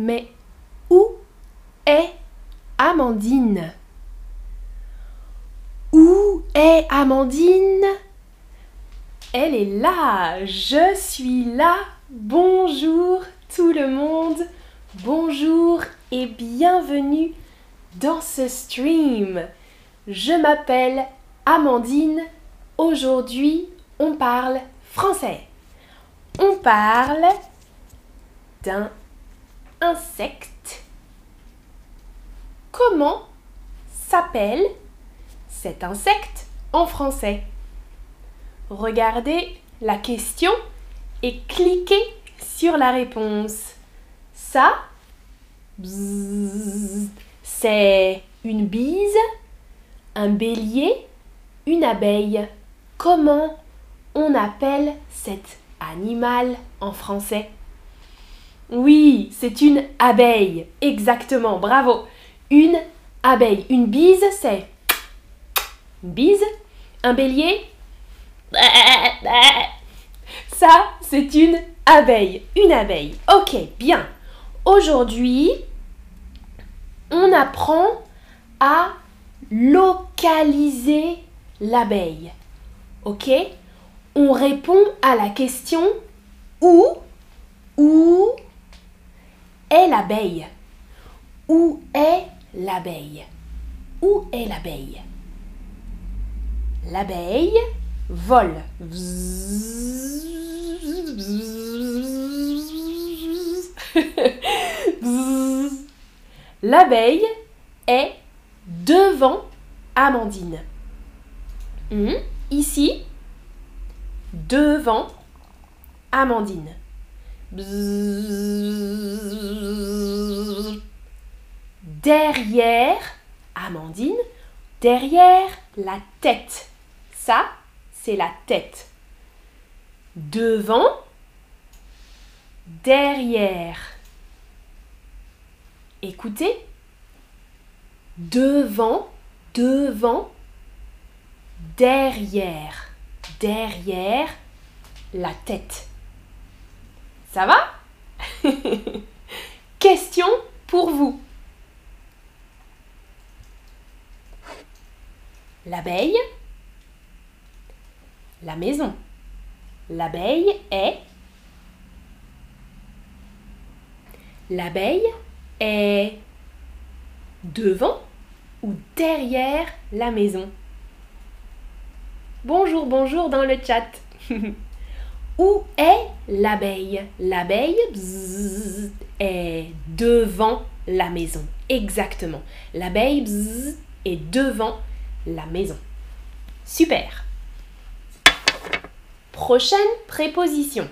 Mais où est Amandine? Où est Amandine? Elle est là, je suis là. Bonjour tout le monde. Bonjour et bienvenue dans ce stream. Je m'appelle Amandine. Aujourd'hui, on parle français. On parle d'un insecte. Comment s'appelle cet insecte en français? Regardez la question et cliquez sur la réponse. Ça, c'est une bise, un bélier, une abeille. Comment on appelle cet animal en français? Oui, c'est une abeille. Exactement, bravo. Une abeille. Une bise, c'est une bise? Un bélier? Ça, c'est une abeille. Une abeille. Ok, bien. Aujourd'hui, on apprend à localiser l'abeille. Ok? On répond à la question où Où est l'abeille? Où est l'abeille? Où est l'abeille? L'abeille vole. L'abeille est devant Amandine. Hmm, ici, devant Amandine. Derrière Amandine, derrière la tête. Ça, c'est la tête. Devant, derrière. Écoutez. Devant, devant, derrière, derrière la tête. Ça va? Question pour vous. L'abeille, la maison. L'abeille est L'abeille est devant ou derrière la maison? Bonjour, bonjour dans le chat. Où est l'abeille? L'abeille est devant la maison. Exactement. L'abeille est devant la maison. Super. Prochaine préposition.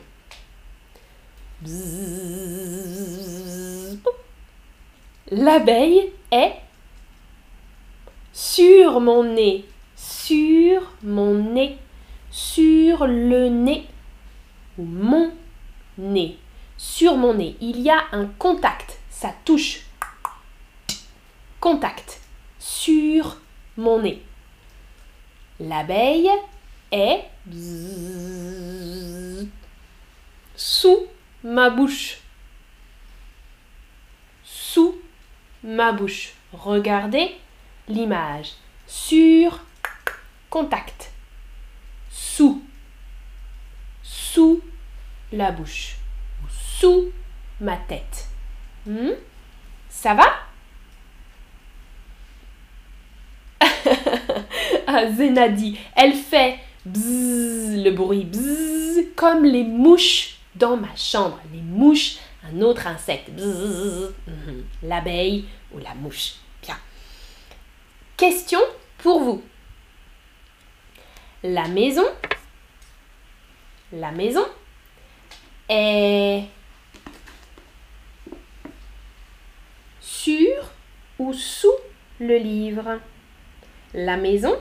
L'abeille est sur mon nez, sur mon nez, sur le nez mon nez, sur mon nez. Il y a un contact, ça touche. Contact, sur mon nez. L'abeille est sous ma bouche. Sous ma bouche. Regardez l'image. Sur contact. Sous. Sous la bouche. Sous ma tête. Hmm? Ça va? Ah, elle fait le bruit comme les mouches dans ma chambre. Les mouches, un autre insecte. Mhm. L'abeille ou la mouche. Bien. Question pour vous. La maison, la maison? Est sur ou sous le livre. La maison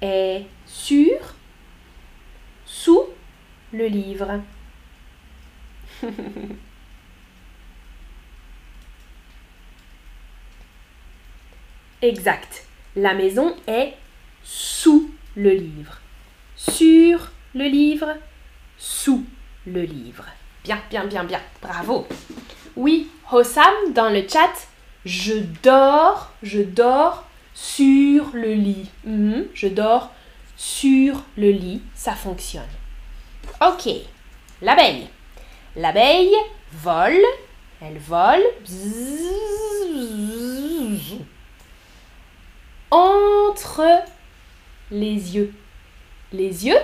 est sur, sous le livre. exact. La maison est sous le livre. Sur le livre, sous le livre. Bien, bien, bien, bien. Bravo. Oui, Hossam dans le chat, je dors, je dors sur le lit. Mhm, je dors sur le lit, ça fonctionne. Ok, l'abeille. L'abeille vole, elle vole. entre les yeux. Les yeux?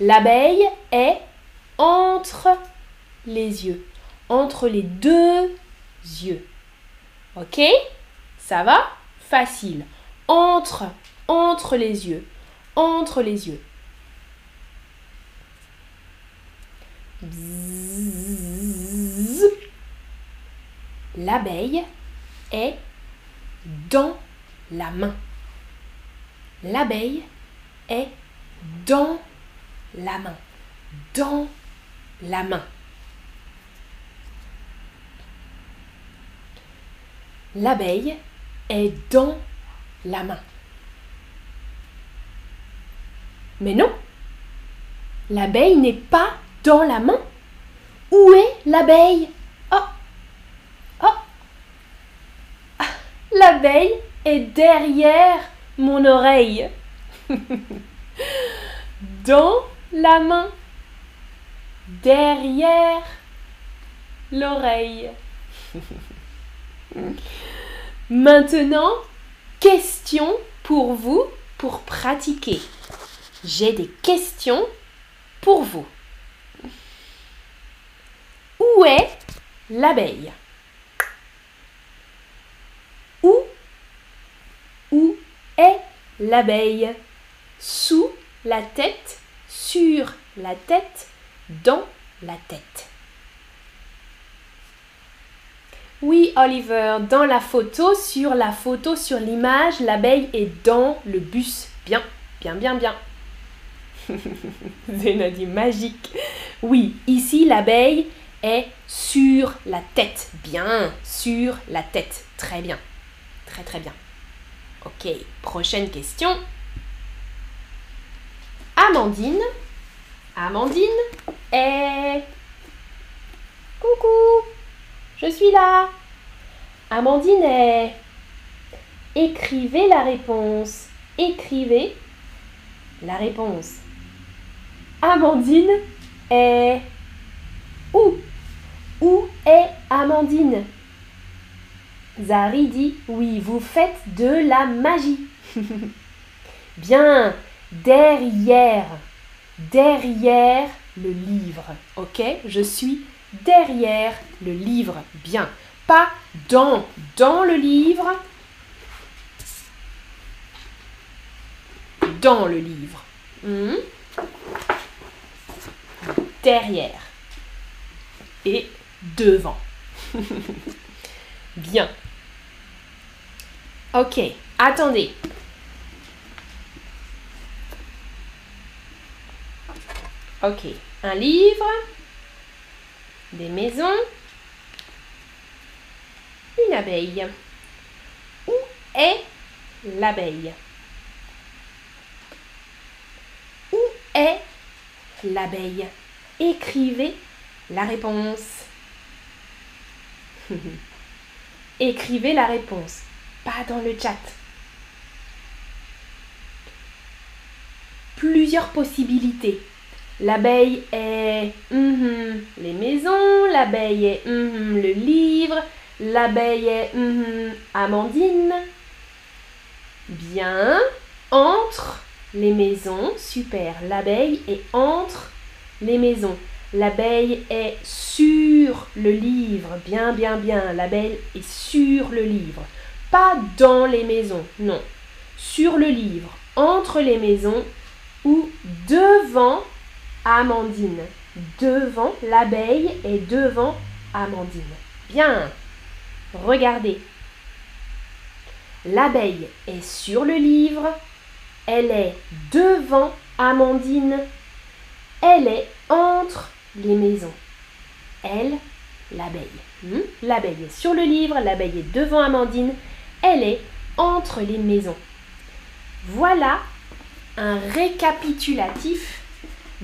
L'abeille est entre les yeux. Entre les deux yeux. Ok? Ça va? Facile. Entre, entre les yeux. Entre les yeux. L'abeille est dans la main. L'abeille est dans la main. Dans la main. L'abeille est dans la main. Mais non, l'abeille n'est pas dans la main. Où est l'abeille? Oh Oh ah, L'abeille est derrière mon oreille. dans la main. Derrière l'oreille. Maintenant, question pour vous pour pratiquer. J'ai des questions pour vous. Où est l'abeille? Où Où est l'abeille? Sous la tête, sur la tête, dans la tête. Oui, Oliver, dans la photo, sur la photo, sur l'image, l'abeille est dans le bus. Bien, bien, bien, bien. Zéna dit magique. Oui, ici, l'abeille est sur la tête. Bien, sur la tête. Très bien. Très, très bien. Ok, prochaine question. Amandine. Amandine est... Coucou je suis là. Amandine est. Écrivez la réponse. Écrivez la réponse. Amandine est. Où? Où est Amandine? Zari dit Oui, vous faites de la magie. Bien, derrière. Derrière le livre. Ok? Je suis derrière le livre. Bien. Pas dans, dans le livre. Dans le livre. Hmm? Derrière. Et devant. Bien. Ok, attendez. Ok, un livre des maisons, une abeille. Où est l'abeille? Où est l'abeille? Écrivez la réponse. Écrivez la réponse, pas dans le chat. Plusieurs possibilités. L'abeille est mhm, les maisons, l'abeille est mhm, le livre, l'abeille est mhm, Amandine. Bien. Entre les maisons, super. L'abeille est entre les maisons. L'abeille est sur le livre. Bien, bien, bien. L'abeille est sur le livre. Pas dans les maisons, non. Sur le livre, entre les maisons ou devant Amandine. Devant, l'abeille est devant Amandine. Bien. Regardez. L'abeille est sur le livre. Elle est devant Amandine. Elle est entre les maisons. Elle, l'abeille. Hmm? L'abeille est sur le livre, l'abeille est devant Amandine. Elle est entre les maisons. Voilà un récapitulatif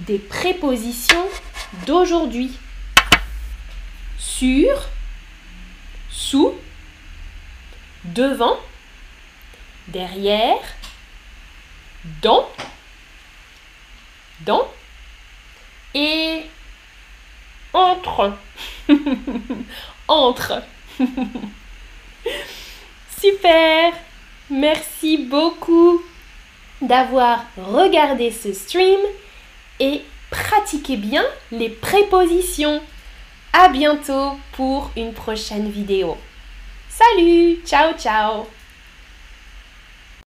des prépositions d'aujourd'hui. sur, sous, devant, derrière, dans, dans et entre. entre. Super. Merci beaucoup d'avoir regardé ce stream et pratiquez bien les prépositions. À bientôt pour une prochaine vidéo. Salut, ciao ciao